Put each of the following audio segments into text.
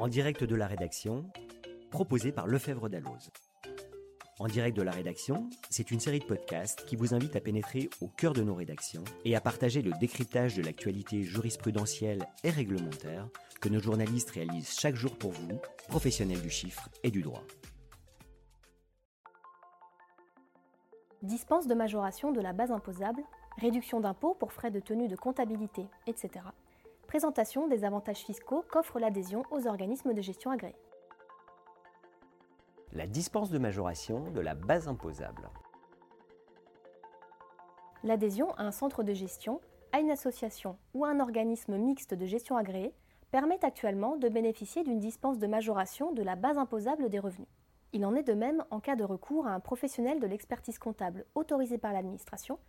En direct de la rédaction, proposé par Lefebvre Dalloz. En direct de la rédaction, c'est une série de podcasts qui vous invite à pénétrer au cœur de nos rédactions et à partager le décryptage de l'actualité jurisprudentielle et réglementaire que nos journalistes réalisent chaque jour pour vous, professionnels du chiffre et du droit. Dispense de majoration de la base imposable, réduction d'impôts pour frais de tenue de comptabilité, etc. Présentation des avantages fiscaux qu'offre l'adhésion aux organismes de gestion agréés. La dispense de majoration de la base imposable. L'adhésion à un centre de gestion, à une association ou à un organisme mixte de gestion agréé permet actuellement de bénéficier d'une dispense de majoration de la base imposable des revenus. Il en est de même en cas de recours à un professionnel de l'expertise comptable autorisé par l'administration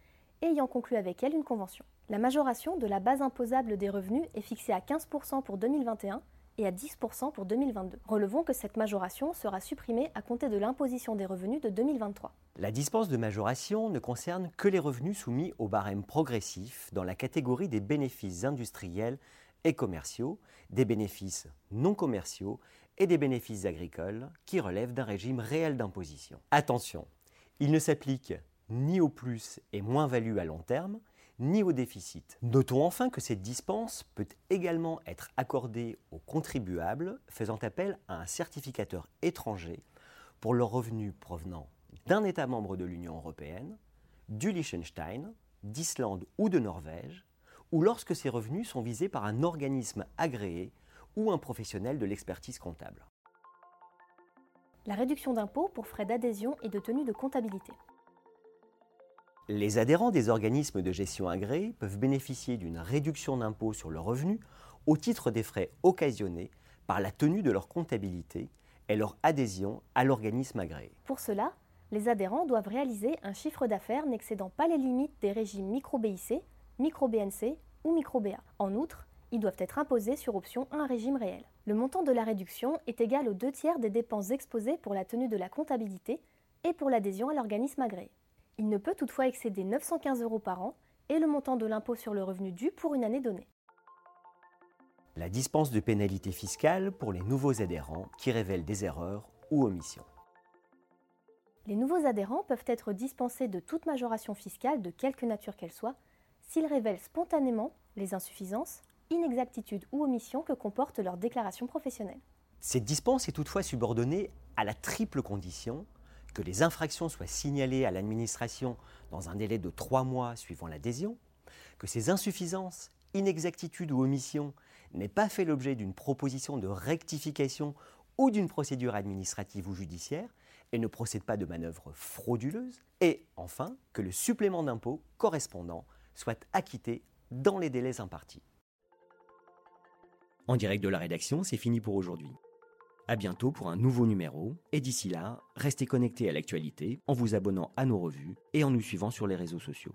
ayant conclu avec elle une convention. La majoration de la base imposable des revenus est fixée à 15% pour 2021 et à 10% pour 2022. Relevons que cette majoration sera supprimée à compter de l'imposition des revenus de 2023. La dispense de majoration ne concerne que les revenus soumis au barème progressif dans la catégorie des bénéfices industriels et commerciaux, des bénéfices non commerciaux et des bénéfices agricoles qui relèvent d'un régime réel d'imposition. Attention, il ne s'applique ni au plus et moins-value à long terme, ni au déficit. Notons enfin que cette dispense peut également être accordée aux contribuables faisant appel à un certificateur étranger pour leurs revenus provenant d'un État membre de l'Union européenne, du Liechtenstein, d'Islande ou de Norvège, ou lorsque ces revenus sont visés par un organisme agréé ou un professionnel de l'expertise comptable. La réduction d'impôts pour frais d'adhésion et de tenue de comptabilité. Les adhérents des organismes de gestion agréés peuvent bénéficier d'une réduction d'impôt sur le revenu au titre des frais occasionnés par la tenue de leur comptabilité et leur adhésion à l'organisme agréé. Pour cela, les adhérents doivent réaliser un chiffre d'affaires n'excédant pas les limites des régimes micro-BIC, micro-BNC ou micro-BA. En outre, ils doivent être imposés sur option à un régime réel. Le montant de la réduction est égal aux deux tiers des dépenses exposées pour la tenue de la comptabilité et pour l'adhésion à l'organisme agréé. Il ne peut toutefois excéder 915 euros par an et le montant de l'impôt sur le revenu dû pour une année donnée. La dispense de pénalité fiscale pour les nouveaux adhérents qui révèlent des erreurs ou omissions. Les nouveaux adhérents peuvent être dispensés de toute majoration fiscale de quelque nature qu'elle soit s'ils révèlent spontanément les insuffisances, inexactitudes ou omissions que comporte leur déclaration professionnelle. Cette dispense est toutefois subordonnée à la triple condition que les infractions soient signalées à l'administration dans un délai de trois mois suivant l'adhésion, que ces insuffisances, inexactitudes ou omissions n'aient pas fait l'objet d'une proposition de rectification ou d'une procédure administrative ou judiciaire et ne procèdent pas de manœuvres frauduleuses, et enfin que le supplément d'impôt correspondant soit acquitté dans les délais impartis. En direct de la rédaction, c'est fini pour aujourd'hui. À bientôt pour un nouveau numéro, et d'ici là, restez connectés à l'actualité en vous abonnant à nos revues et en nous suivant sur les réseaux sociaux.